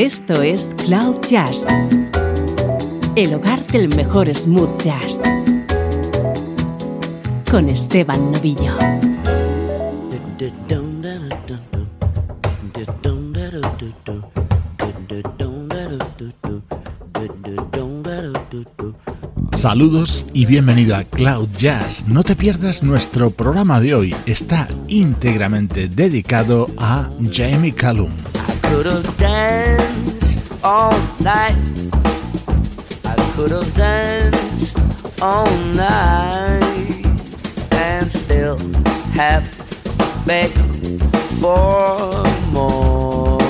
Esto es Cloud Jazz, el hogar del mejor smooth jazz, con Esteban Novillo. Saludos y bienvenido a Cloud Jazz. No te pierdas nuestro programa de hoy. Está íntegramente dedicado a Jamie Callum. Could have danced all night. I could have danced all night and still have begged for more.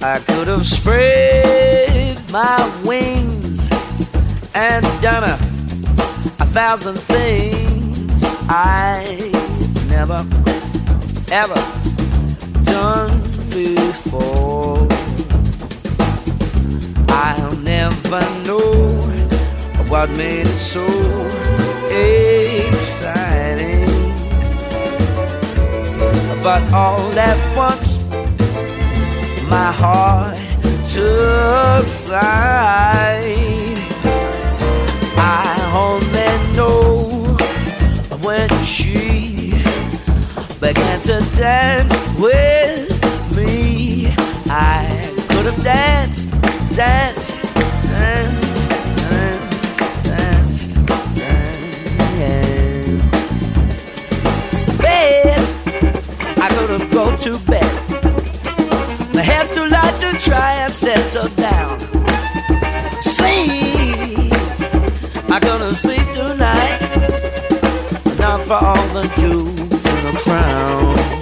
I could have spread my wings and done a, a thousand things I never ever before. I'll never know what made it so exciting. But all at once, my heart took flight. I only know when she began to dance with dance, danced, danced, danced, danced, danced. Bed, I could have gone to bed. My head's too light to try and settle down. Sleep, I could have sleep tonight. Not for all the jewels in the crown.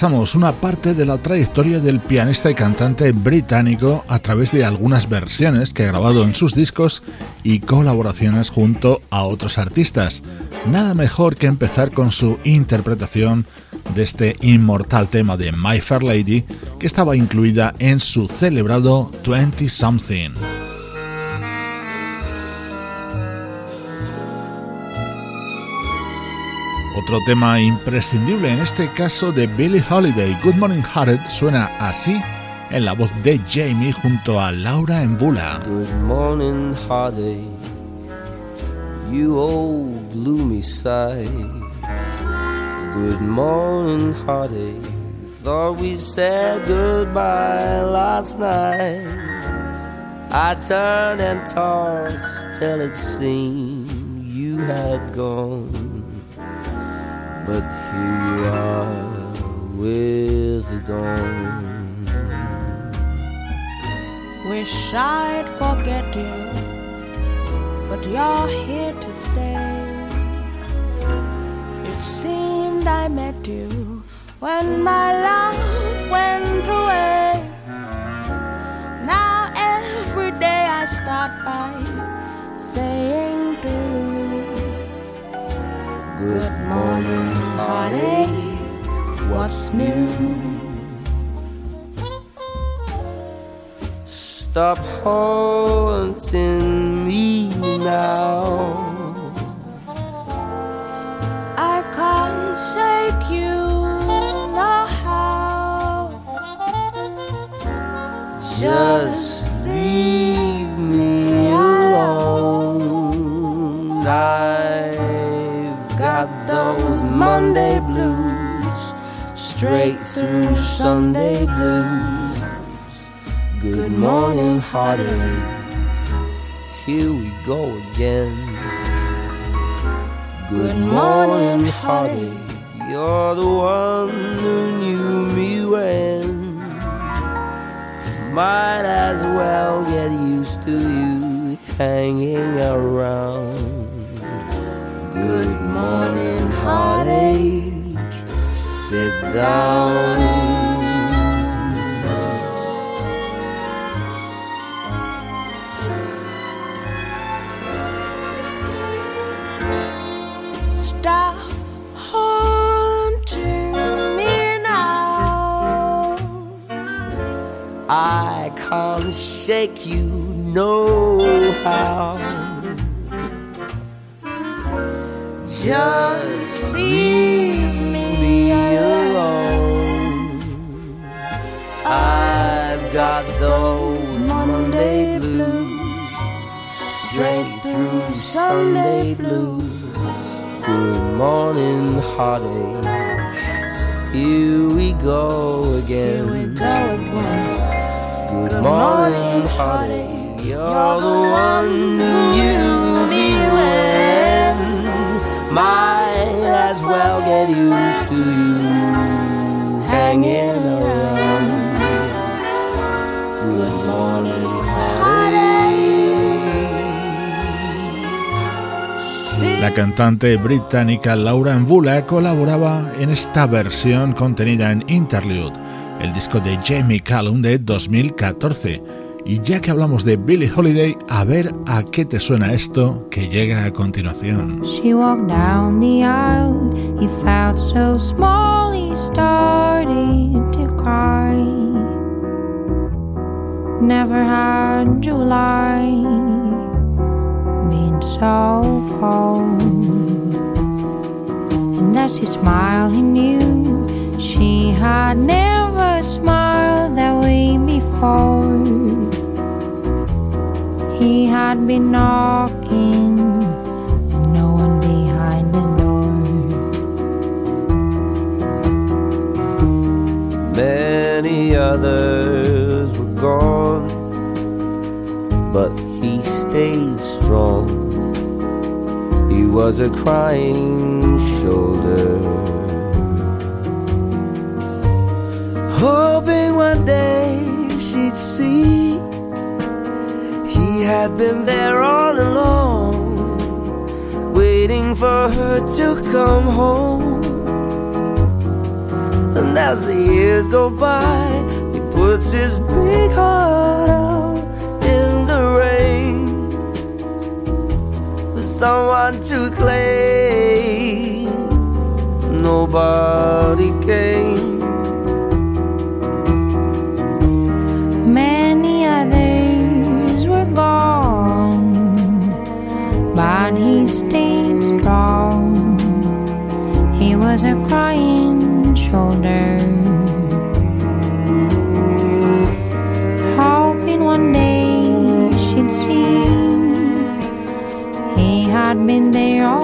Repasamos una parte de la trayectoria del pianista y cantante británico a través de algunas versiones que ha grabado en sus discos y colaboraciones junto a otros artistas. Nada mejor que empezar con su interpretación de este inmortal tema de My Fair Lady que estaba incluida en su celebrado 20 Something. Otro tema imprescindible en este caso de Billie Holiday, Good Morning Hearted, suena así en la voz de Jamie junto a Laura Embula. Good morning heartache, you old gloomy sight. Good morning heartache, thought we said goodbye last night. I turned and tossed till it seemed you had gone. But here you are with the dawn. Wish I'd forget you, but you're here to stay. It seemed I met you when my love went away. Now every day I start by saying Good morning heartache, what's new? Stop haunting me now. I can't shake you. Just leave me alone. I've Monday blues, straight through Sunday blues. Good morning, heartache. Here we go again. Good morning, heartache. You're the one who knew me when. Might as well get used to you hanging around. Good morning, heartache. Sit down. Stop haunting me now. I can't shake you no how. Just leave me alone. I've got those Monday blues, straight through Sunday blues. Good morning, heartache. Here we go again. Go again. Good morning, heartache. You're the one who knew me when. La cantante británica Laura Mbula colaboraba en esta versión contenida en Interlude, el disco de Jamie Callum de 2014. Y ya que hablamos de Billie Holiday, a ver a qué te suena esto que llega a continuación. She walked down the aisle. He felt so small, he started to cry. Never had July been so cold. And as he smiled, he knew she had never smiled that way before. Had been knocking and no one behind the door. Many others were gone, but he stayed strong. He was a crying shoulder, hoping one day she'd see had been there all along, waiting for her to come home. And as the years go by, he puts his big heart out in the rain for someone to claim. Nobody came. Was a crying shoulder, hoping one day she'd see. He had been there all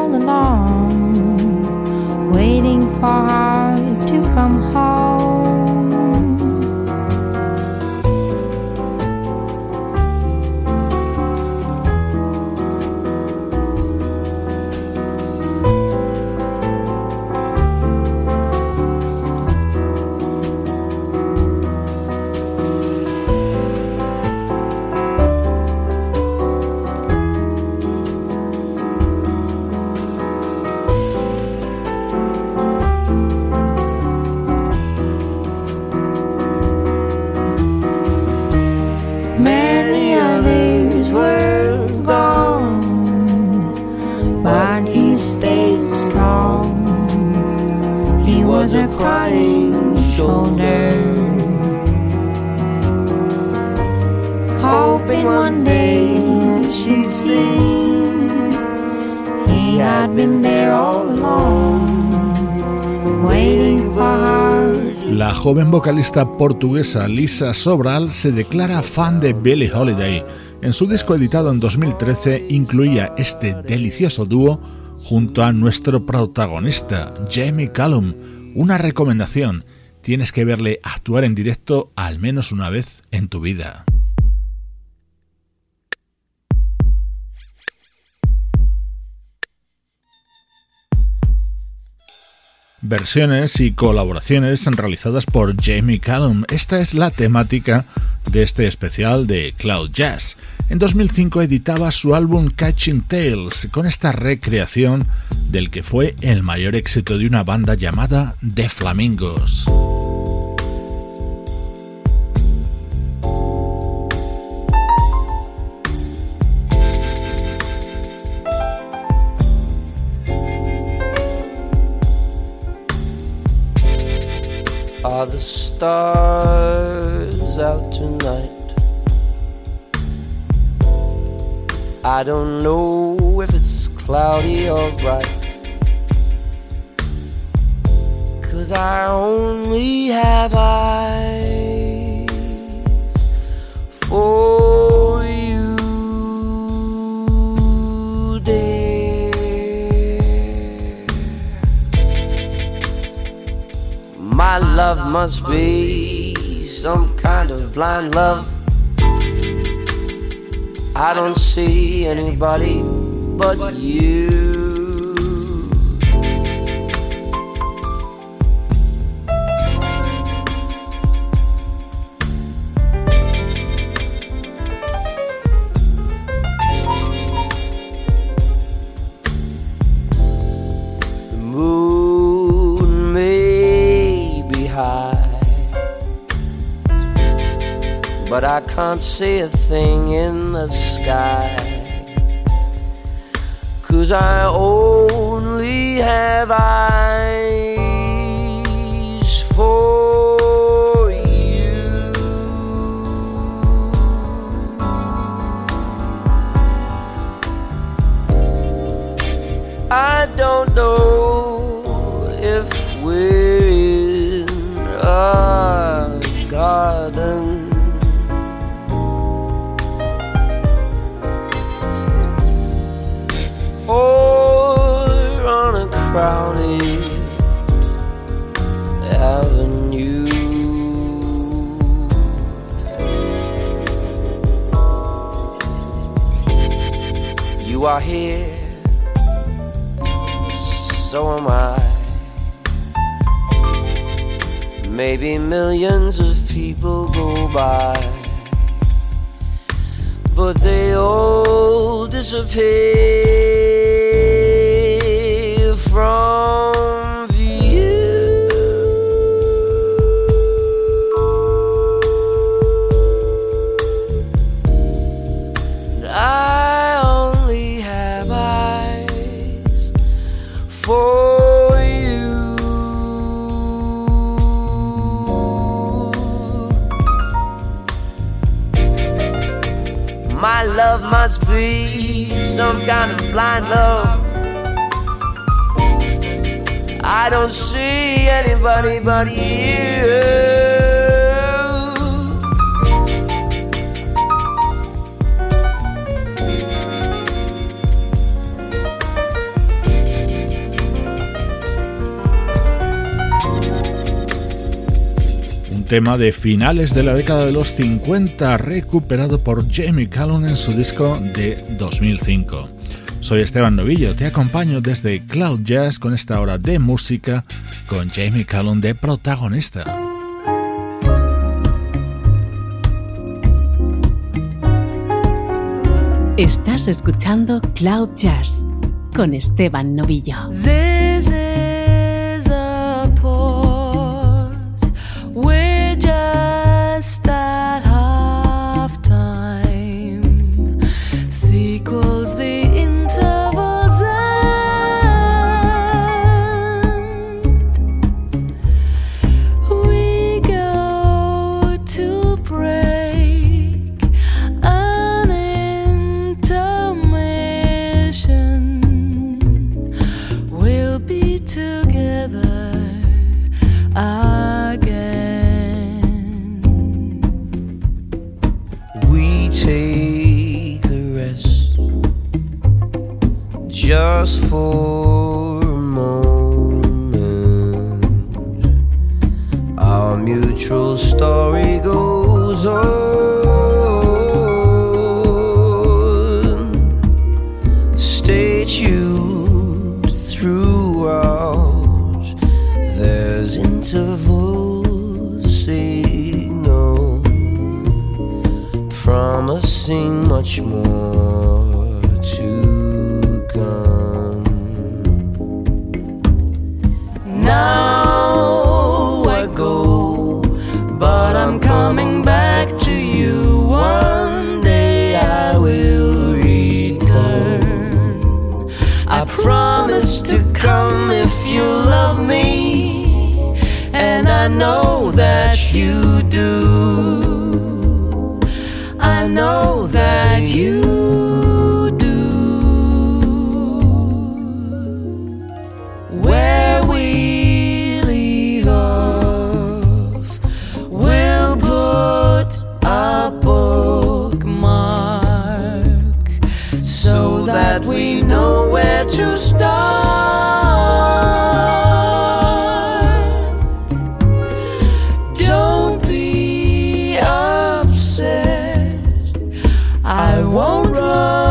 vocalista portuguesa Lisa Sobral se declara fan de Billie Holiday. En su disco editado en 2013 incluía este delicioso dúo junto a nuestro protagonista, Jamie Callum. Una recomendación, tienes que verle actuar en directo al menos una vez en tu vida. Versiones y colaboraciones realizadas por Jamie Callum. Esta es la temática de este especial de Cloud Jazz. En 2005 editaba su álbum Catching Tales con esta recreación del que fue el mayor éxito de una banda llamada The Flamingos. Are the stars out tonight? I don't know if it's cloudy or bright. Cause I only have eyes for My love must be some kind of blind love I don't see anybody but you. I can't see a thing in the sky. Cause I only have eyes for you. I don't know You are here, so am I. Maybe millions of people go by but they all disappear from must be some kind of blind love. I don't see anybody but you. Tema de finales de la década de los 50 recuperado por Jamie Callum en su disco de 2005. Soy Esteban Novillo, te acompaño desde Cloud Jazz con esta hora de música con Jamie Callum de protagonista. Estás escuchando Cloud Jazz con Esteban Novillo. This won't run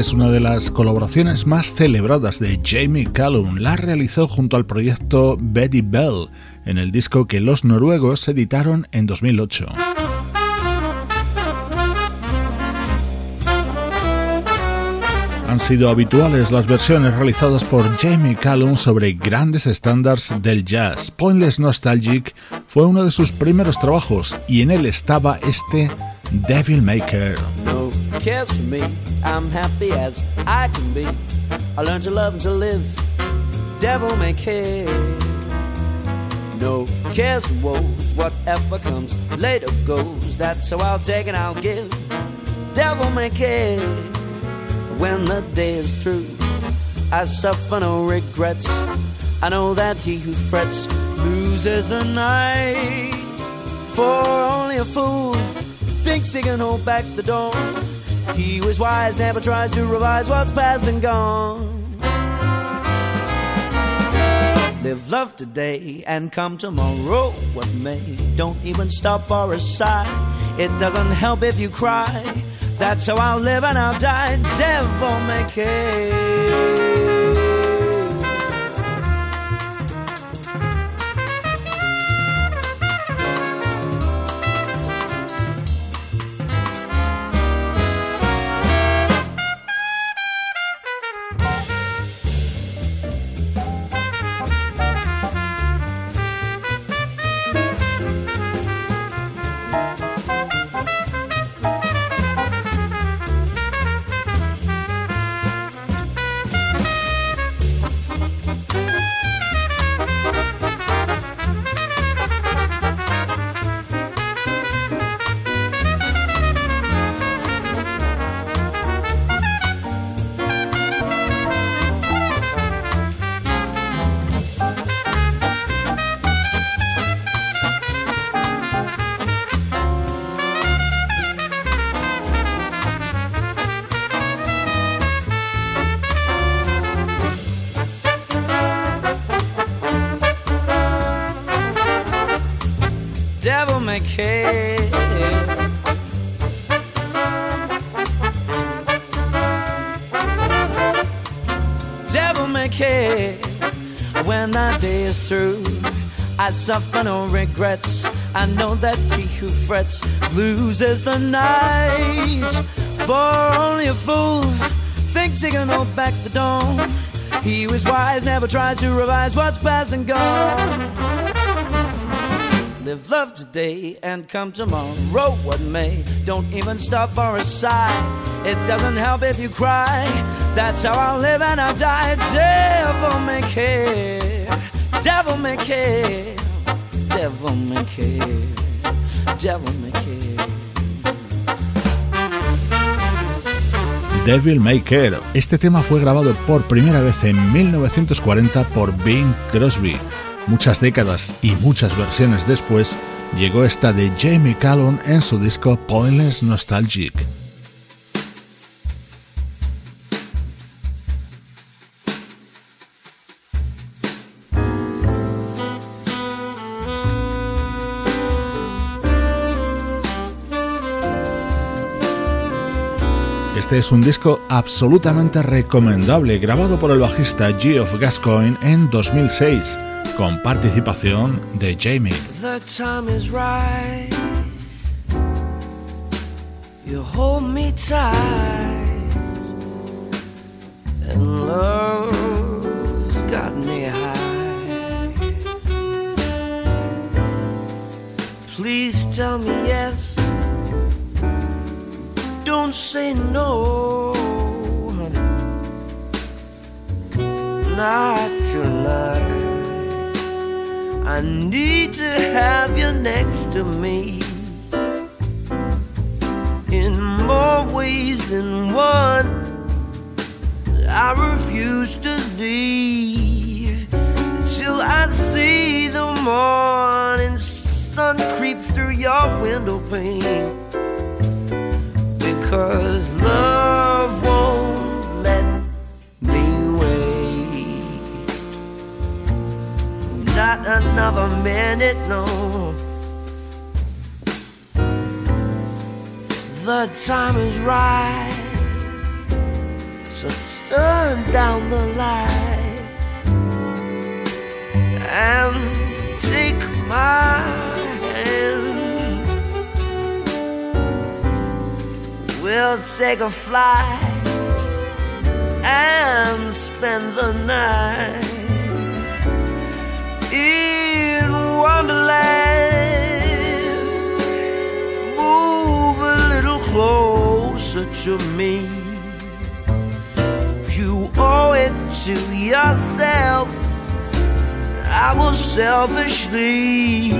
es una de las colaboraciones más celebradas de Jamie Callum. La realizó junto al proyecto Betty Bell en el disco que los noruegos editaron en 2008. Han sido habituales las versiones realizadas por Jamie Callum sobre grandes estándares del jazz. Pointless Nostalgic fue uno de sus primeros trabajos y en él estaba este Devil Maker. Cares for me. I'm happy as I can be. I learned to love and to live. Devil may care. No cares and woes. Whatever comes later goes. That's how I'll take and I'll give. Devil may care. When the day is through, I suffer no regrets. I know that he who frets loses the night. For only a fool thinks he can hold back the dawn. He was wise never tries to revise what's past and gone. Live love today and come tomorrow. What may, don't even stop for a sigh. It doesn't help if you cry. That's how I'll live and I'll die. Devil may care. I suffer no regrets. I know that he who frets loses the night. For only a fool thinks he can hold back the dawn. He is wise never tries to revise what's past and gone. Live love today and come tomorrow, what may. Don't even stop for a sigh. It doesn't help if you cry. That's how I live and I die. Devil may care, devil may care, devil may care, devil may care. Devil May Care. Este tema fue grabado por primera vez en 1940 por Bing Crosby. Muchas décadas y muchas versiones después, llegó esta de Jamie Callum en su disco Pointless Nostalgic. Es un disco absolutamente recomendable, grabado por el bajista Geoff Gascoigne en 2006 con participación de Jamie. The time is right. You hold me tight, and love's got me high. Please tell me yes. Don't say no, honey. Not tonight. I need to have you next to me in more ways than one. I refuse to leave till I see the morning sun creep through your window pane. Because love won't let me wait. Not another minute, no. The time is right. So turn down the lights and take my hand. We'll take a flight and spend the night in Wonderland. Move a little closer to me. You owe it to yourself. I will selfishly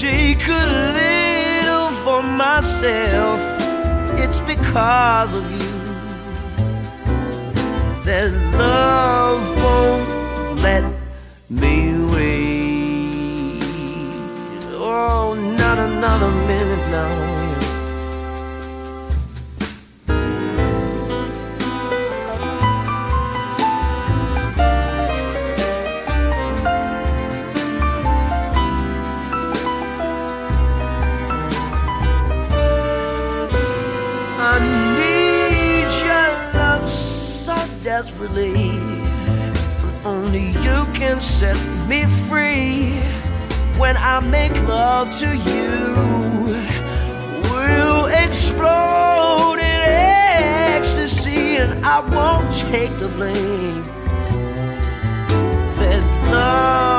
take a little for myself. It's because of you that love won't let me wait. Oh, not another minute now. Desperately. Only you can set me free. When I make love to you, we'll explode in ecstasy, and I won't take the blame. That love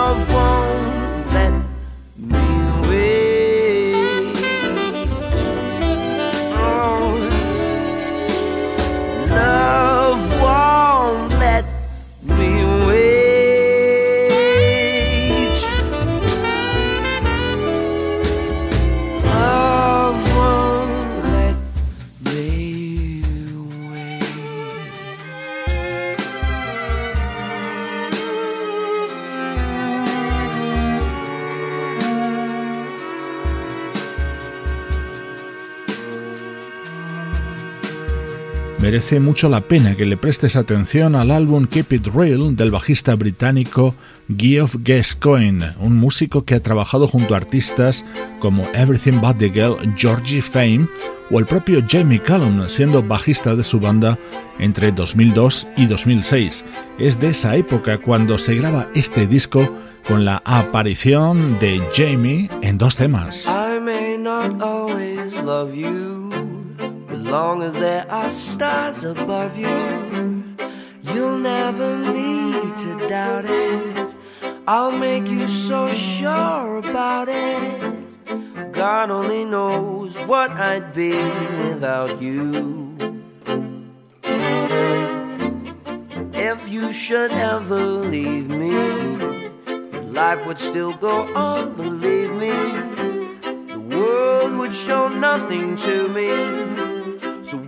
merece mucho la pena que le prestes atención al álbum Keep It Real del bajista británico Geoff Gascoigne, un músico que ha trabajado junto a artistas como Everything But the Girl, Georgie Fame o el propio Jamie Cullum, siendo bajista de su banda entre 2002 y 2006. Es de esa época cuando se graba este disco con la aparición de Jamie en dos temas. Long as there are stars above you, you'll never need to doubt it. I'll make you so sure about it. God only knows what I'd be without you. If you should ever leave me, life would still go on, believe me. The world would show nothing to me.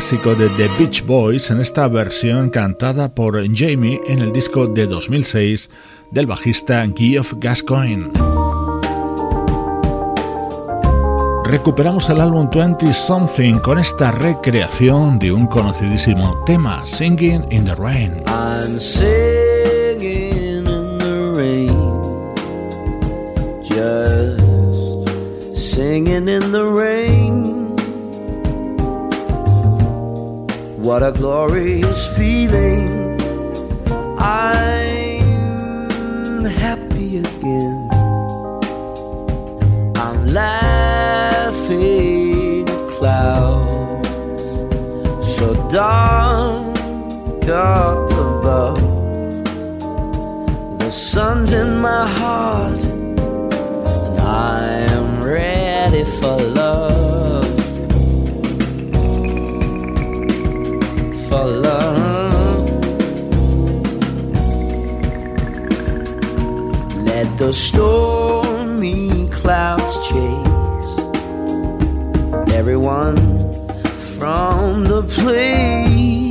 Clásico de The Beach Boys en esta versión cantada por Jamie en el disco de 2006 del bajista Geoff Gascoigne. Recuperamos el álbum 20 Something con esta recreación de un conocidísimo tema, Singing in the Rain. What a glorious feeling. I'm happy again. I'm laughing at clouds so dark up above. The sun's in my heart, and I am ready for love. The stormy clouds chase everyone from the place.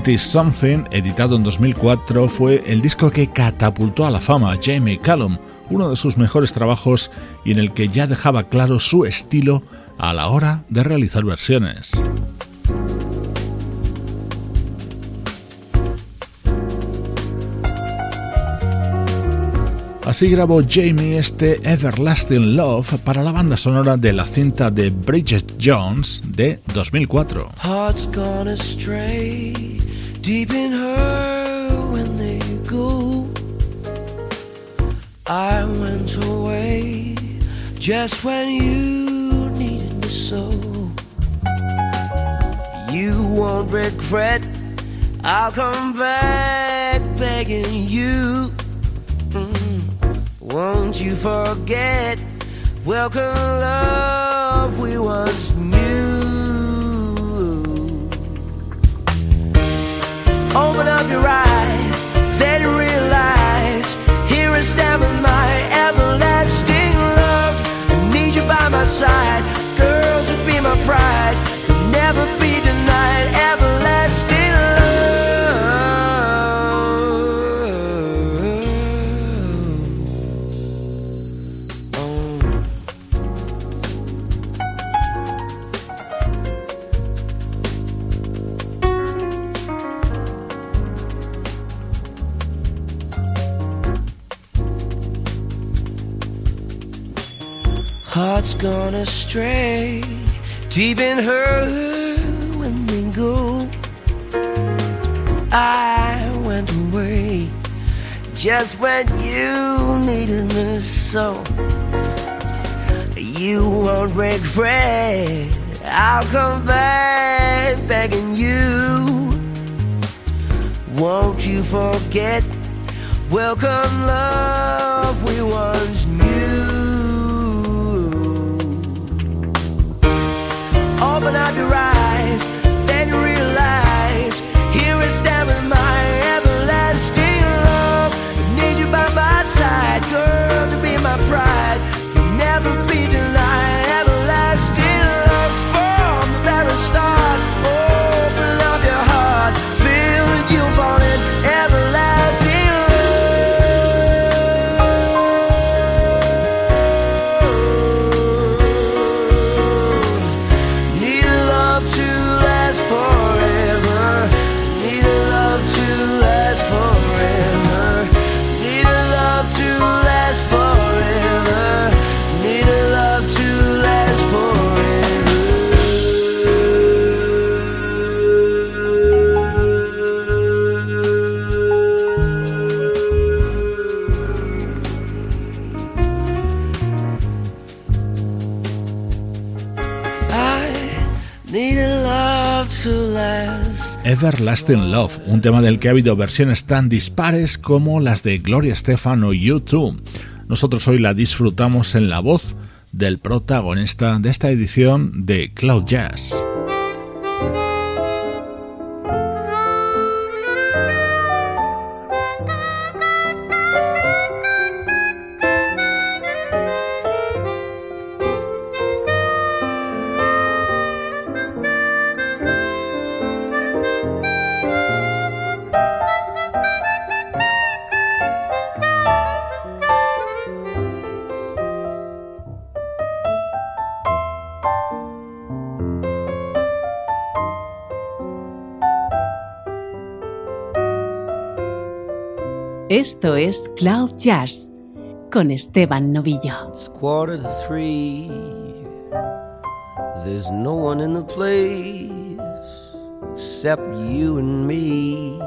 20 Something, editado en 2004, fue el disco que catapultó a la fama a Jamie Callum, uno de sus mejores trabajos y en el que ya dejaba claro su estilo a la hora de realizar versiones. Así grabó Jamie este Everlasting Love para la banda sonora de la cinta de Bridget Jones de 2004. Deep in her when they go. I went away just when you needed me so. You won't regret, I'll come back begging you. Mm. Won't you forget? Welcome, love we once knew. Open up your eyes, then realize here is everlasting love. I need you by my side, girl, to be my pride. Never be denied, everlasting Hearts gone astray, deep in her when we go. I went away just when you needed me so. You won't regret. I'll come back begging you. Won't you forget? Welcome, love we once Open up your eyes, then you realize here is standing my everlasting love. I need you by my side, girl, to be my pride. Everlasting Love, un tema del que ha habido versiones tan dispares como las de Gloria Estefan o U2. Nosotros hoy la disfrutamos en la voz del protagonista de esta edición de Cloud Jazz. Esto es Cloud Jazz con Esteban Novillo. It's quarter to three. There's no one in the place except you and me.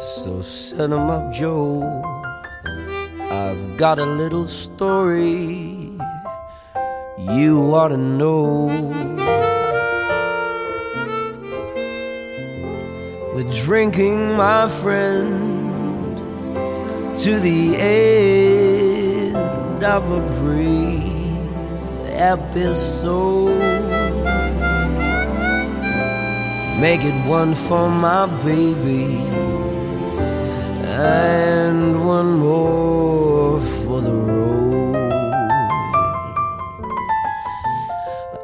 So set 'em up, Joe. I've got a little story you ought to know. Drinking, my friend, to the end of a brief episode. Make it one for my baby and one more for the road.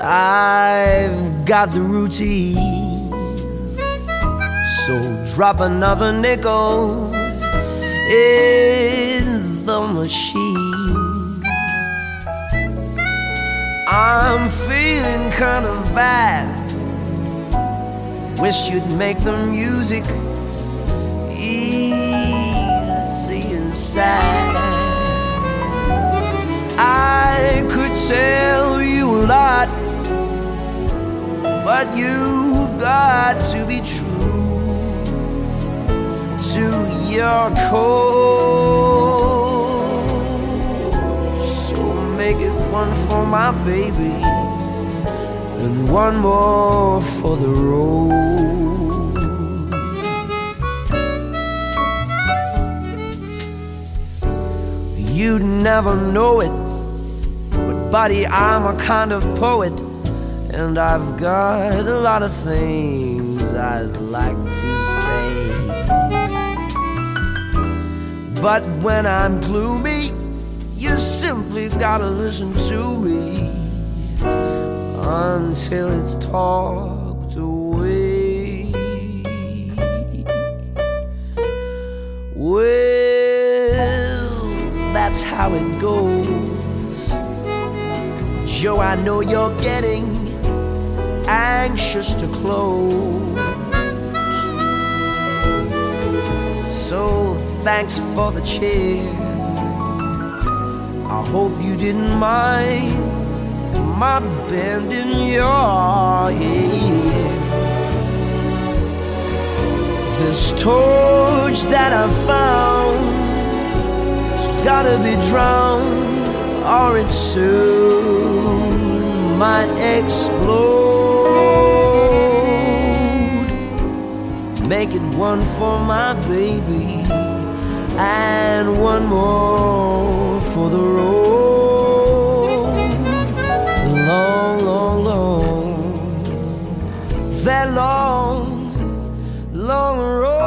I've got the routine so drop another nickel in the machine. I'm feeling kind of bad. Wish you'd make the music easy and sad. I could tell you a lot, but you've got to be true your code. So make it one for my baby and one more for the road. You'd never know it, but buddy, I'm a kind of poet, and I've got a lot of things I'd like to say. But when I'm gloomy, you simply gotta listen to me until it's talked away. Well, that's how it goes. Joe, I know you're getting anxious to close. So thanks for the chair. I hope you didn't mind my bending your ear. This torch that I found has gotta be drowned, or it soon might explode. Make it one for my baby and one more for the road. Long, long, long, that long, long road.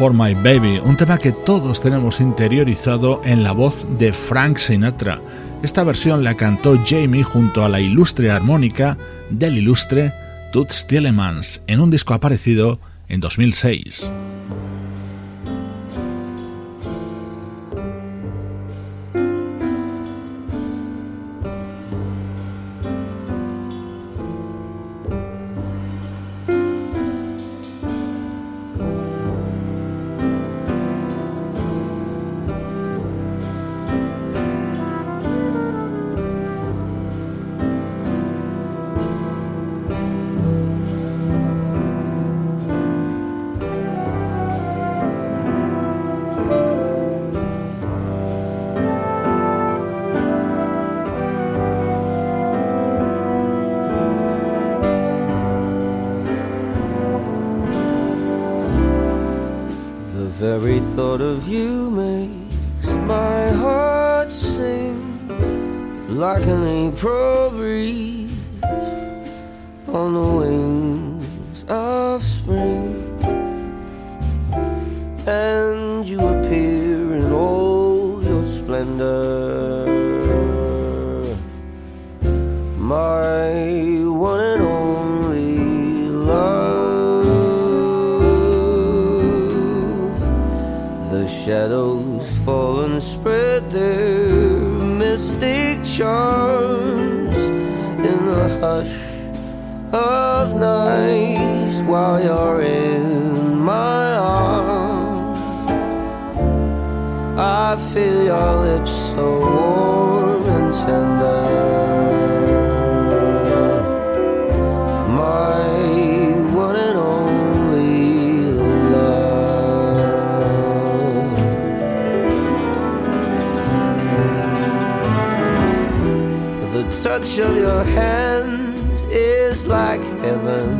For My Baby, un tema que todos tenemos interiorizado en la voz de Frank Sinatra. Esta versión la cantó Jamie junto a la ilustre armónica del ilustre Toots Thielemans en un disco aparecido en 2006. Thought of you makes my heart sing like an April breeze while you're in my arms. I feel your lips so warm and tender. My one and only love. The touch of your hands is like heaven.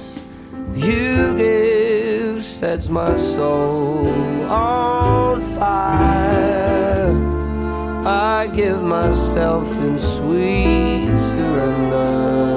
you give sets my soul on fire. I give myself in sweet surrender.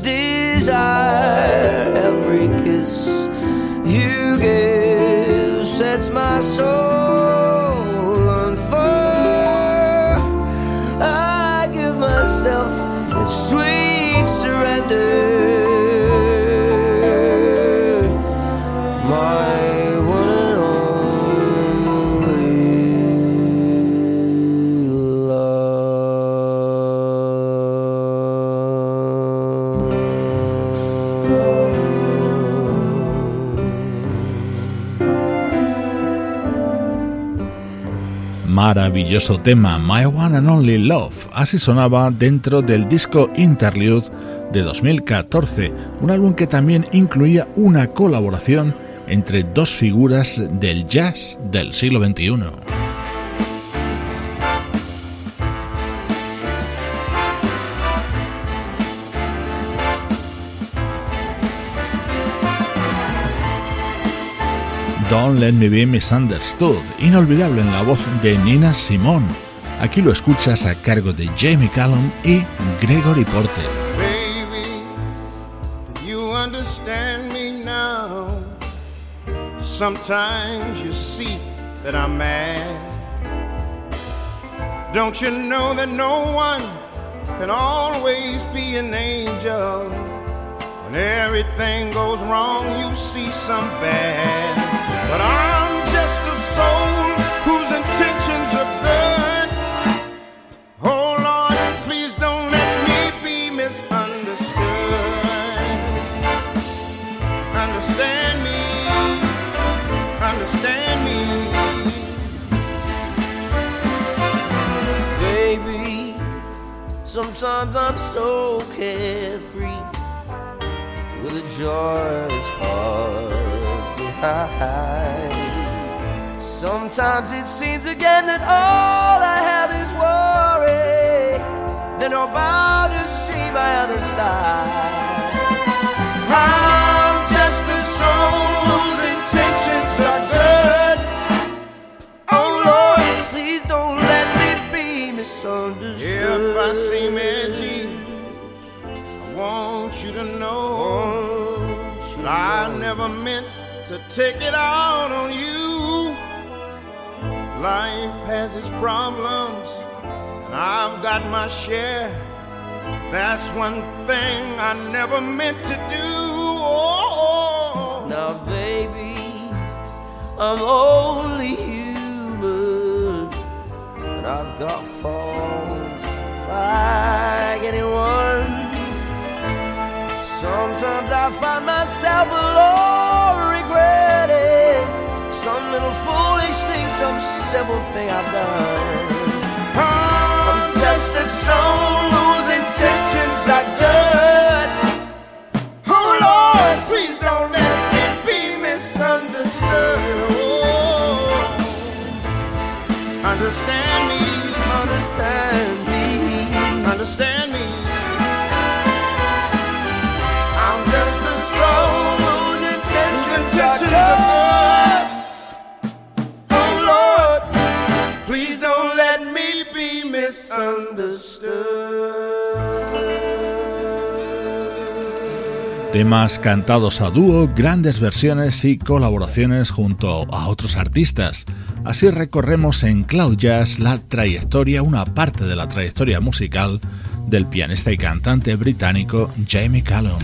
Desire. Every kiss you give sets my soul Maravilloso tema, My One and Only Love. Así sonaba dentro del disco Interlude de 2014, un álbum que también incluía una colaboración entre dos figuras del jazz del siglo XXI. Don't Let Me Be Misunderstood, inolvidable en la voz de Nina Simone. Aquí lo escuchas a cargo de Jamie Callum y Gregory Porter. Baby, do you understand me now? Sometimes you see that I'm mad. Don't you know that no one can always be an angel? When everything goes wrong, you see some bad. But I'm just a soul whose intentions are good. Oh Lord, please don't let me be misunderstood. Understand me, understand me. Baby, sometimes I'm so carefree with a joy to hide. Sometimes it seems again that all I have is worry. Then I'm about to see my other side. I'm just a soul whose intentions are good. Oh Lord, Please don't let me be misunderstood. if I seem edgy, I want you to know that I never meant to take it out on you. Life has its problems, and I've got my share. That's one thing I never meant to do. Oh, Now, baby, I'm only human, and I've got faults like anyone. Sometimes I find myself alone some simple thing I've done. I'm just a soul whose intentions are good. Oh Lord, please don't let it be misunderstood. Oh, understand me, Understand me. understand Temas cantados a dúo, grandes versiones y colaboraciones junto a otros artistas. Así recorremos en Cloud Jazz la trayectoria, una parte de la trayectoria musical del pianista y cantante británico Jamie Callum.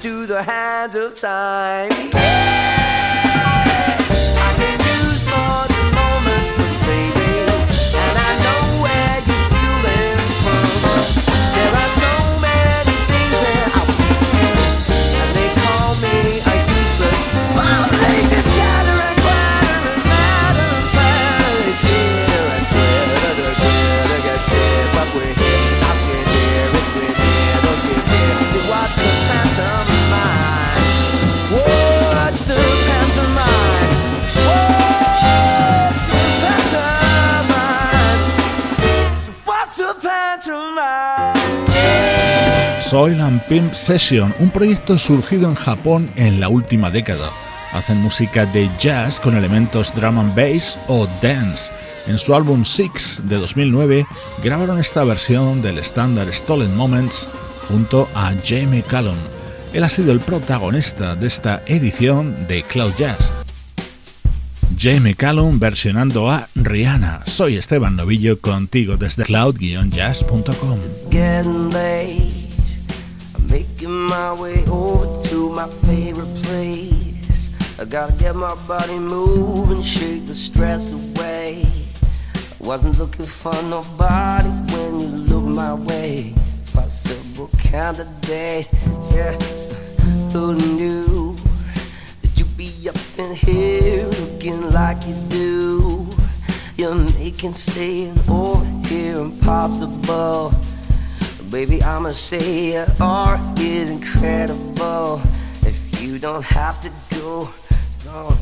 to the hands of time. Soil and Pimp Session, un proyecto surgido en Japón en la última década. Hacen música de jazz con elementos drum and bass o dance. En su álbum Six de 2009 grabaron esta versión del estándar Stolen Moments junto a Jamie Callum. Él ha sido el protagonista de esta edición de Cloud Jazz. Jamie Callum versionando a Rihanna. Soy Esteban Novillo contigo desde cloud-jazz.com. My way over to my favorite place. I gotta get my body moving, shake the stress away. I wasn't looking for nobody when you looked my way. Possible candidate, yeah. Who knew that you'd be up in here looking like you do? You're making staying over here impossible. Baby, I'ma say your art is incredible. If you don't have to go, no.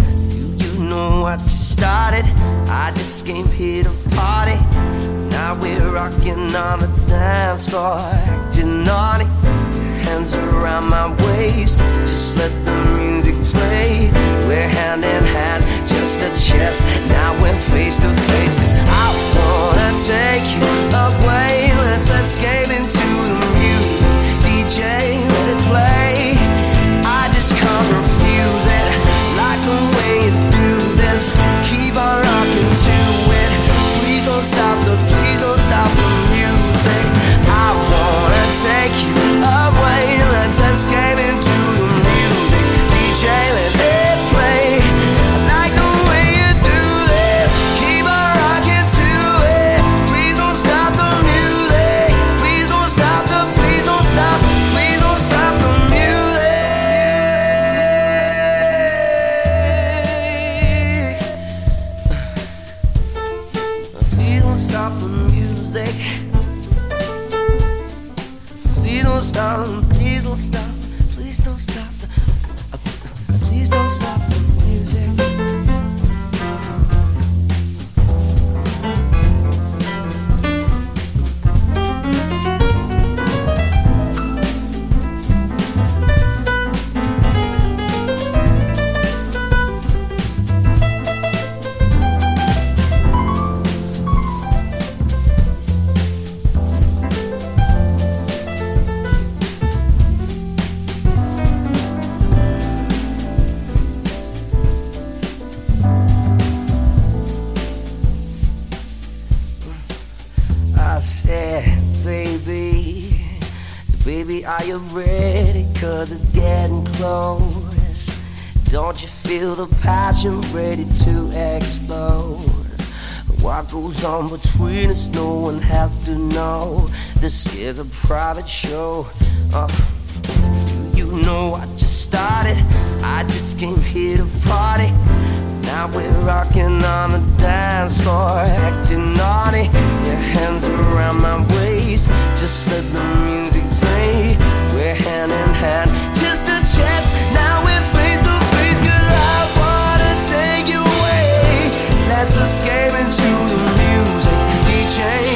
Do you know what you started? I just came here to party. Now we're rocking on the dance floor, acting naughty. Hands around my waist, just let the music play. We're hand in hand, just a chest. Now we're face to face, cause I wanna take you away. Let's escape into the music. DJ, let it play. I just can't refuse it. Like the way you do this. Keep said, baby, so baby, are you ready? Cause it's getting close. Don't you feel the passion ready to explode? What goes on between us, no one has to know. This is a private show. Uh, you know I just started? I just came here to party. Now we're rocking on the dance floor, acting naughty. Your hands around my waist, just let the music play. We're hand in hand, just a chance. Now we're face to face, girl. I wanna take you away. Let's escape into the music, DJ.